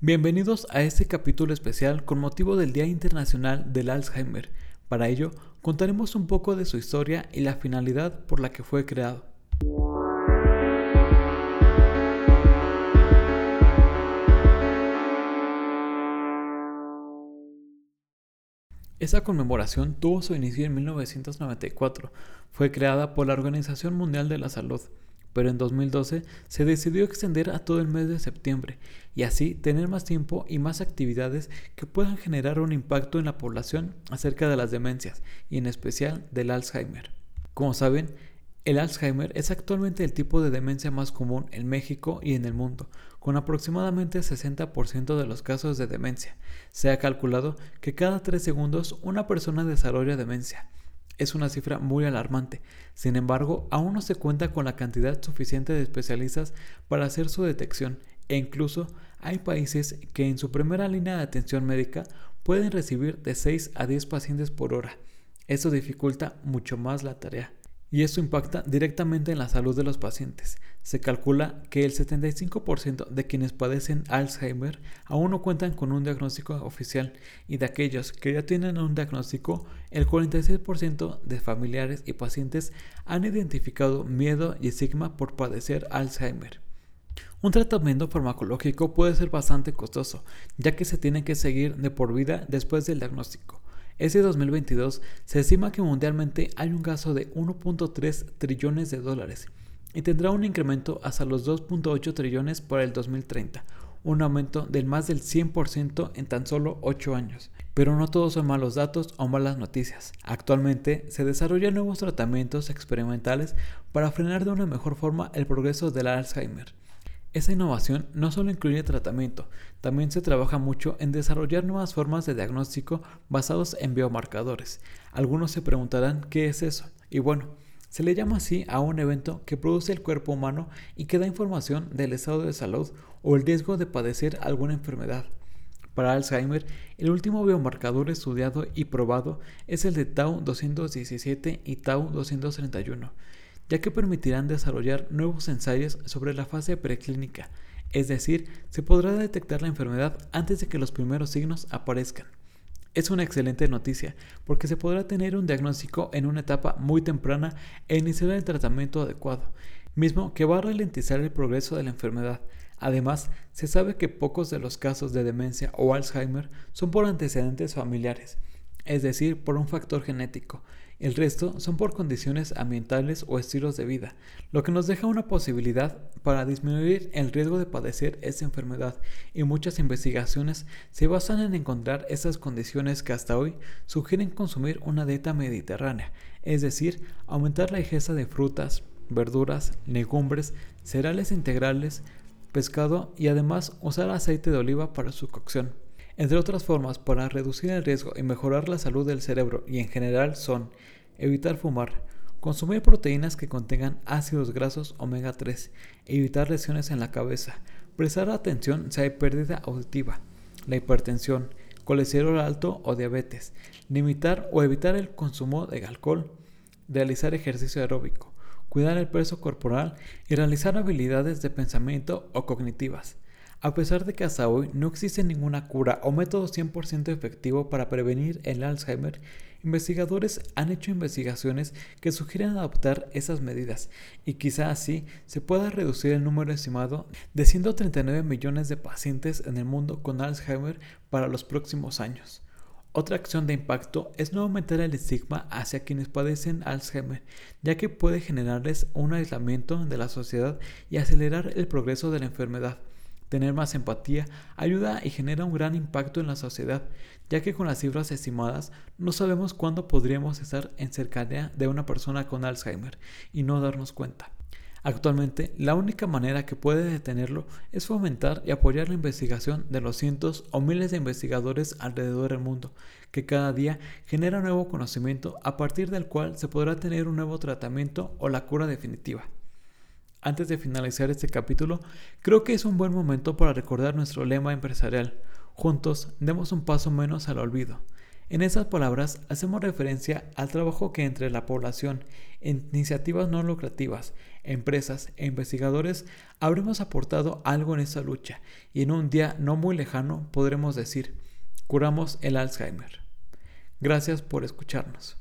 Bienvenidos a este capítulo especial con motivo del Día Internacional del Alzheimer. Para ello, contaremos un poco de su historia y la finalidad por la que fue creado. Esa conmemoración tuvo su inicio en 1994. Fue creada por la Organización Mundial de la Salud pero en 2012 se decidió extender a todo el mes de septiembre y así tener más tiempo y más actividades que puedan generar un impacto en la población acerca de las demencias y en especial del Alzheimer. Como saben, el Alzheimer es actualmente el tipo de demencia más común en México y en el mundo, con aproximadamente 60% de los casos de demencia. Se ha calculado que cada 3 segundos una persona desarrolla demencia es una cifra muy alarmante. Sin embargo, aún no se cuenta con la cantidad suficiente de especialistas para hacer su detección e incluso hay países que en su primera línea de atención médica pueden recibir de 6 a 10 pacientes por hora. Esto dificulta mucho más la tarea y esto impacta directamente en la salud de los pacientes. Se calcula que el 75% de quienes padecen Alzheimer aún no cuentan con un diagnóstico oficial y de aquellos que ya tienen un diagnóstico, el 46% de familiares y pacientes han identificado miedo y estigma por padecer Alzheimer. Un tratamiento farmacológico puede ser bastante costoso, ya que se tiene que seguir de por vida después del diagnóstico. Ese 2022 se estima que mundialmente hay un gasto de 1.3 trillones de dólares y tendrá un incremento hasta los 2.8 trillones para el 2030, un aumento del más del 100% en tan solo 8 años. Pero no todos son malos datos o malas noticias. Actualmente se desarrollan nuevos tratamientos experimentales para frenar de una mejor forma el progreso del Alzheimer. Esa innovación no solo incluye tratamiento, también se trabaja mucho en desarrollar nuevas formas de diagnóstico basados en biomarcadores. Algunos se preguntarán qué es eso. Y bueno, se le llama así a un evento que produce el cuerpo humano y que da información del estado de salud o el riesgo de padecer alguna enfermedad. Para Alzheimer, el último biomarcador estudiado y probado es el de Tau 217 y Tau 231 ya que permitirán desarrollar nuevos ensayos sobre la fase preclínica, es decir, se podrá detectar la enfermedad antes de que los primeros signos aparezcan. Es una excelente noticia, porque se podrá tener un diagnóstico en una etapa muy temprana e iniciar el tratamiento adecuado, mismo que va a ralentizar el progreso de la enfermedad. Además, se sabe que pocos de los casos de demencia o Alzheimer son por antecedentes familiares, es decir, por un factor genético. El resto son por condiciones ambientales o estilos de vida, lo que nos deja una posibilidad para disminuir el riesgo de padecer esta enfermedad y muchas investigaciones se basan en encontrar estas condiciones que hasta hoy sugieren consumir una dieta mediterránea, es decir, aumentar la ingesta de frutas, verduras, legumbres, cereales integrales, pescado y además usar aceite de oliva para su cocción. Entre otras formas para reducir el riesgo y mejorar la salud del cerebro y en general son evitar fumar, consumir proteínas que contengan ácidos grasos omega 3, evitar lesiones en la cabeza, prestar atención si hay pérdida auditiva, la hipertensión, colesterol alto o diabetes, limitar o evitar el consumo de alcohol, realizar ejercicio aeróbico, cuidar el peso corporal y realizar habilidades de pensamiento o cognitivas. A pesar de que hasta hoy no existe ninguna cura o método 100% efectivo para prevenir el Alzheimer, investigadores han hecho investigaciones que sugieren adoptar esas medidas y quizá así se pueda reducir el número estimado de 139 millones de pacientes en el mundo con Alzheimer para los próximos años. Otra acción de impacto es no aumentar el estigma hacia quienes padecen Alzheimer, ya que puede generarles un aislamiento de la sociedad y acelerar el progreso de la enfermedad. Tener más empatía ayuda y genera un gran impacto en la sociedad, ya que con las cifras estimadas no sabemos cuándo podríamos estar en cercanía de una persona con Alzheimer y no darnos cuenta. Actualmente, la única manera que puede detenerlo es fomentar y apoyar la investigación de los cientos o miles de investigadores alrededor del mundo, que cada día genera nuevo conocimiento a partir del cual se podrá tener un nuevo tratamiento o la cura definitiva. Antes de finalizar este capítulo, creo que es un buen momento para recordar nuestro lema empresarial. Juntos demos un paso menos al olvido. En esas palabras hacemos referencia al trabajo que entre la población, iniciativas no lucrativas, empresas e investigadores habremos aportado algo en esta lucha y en un día no muy lejano podremos decir, curamos el Alzheimer. Gracias por escucharnos.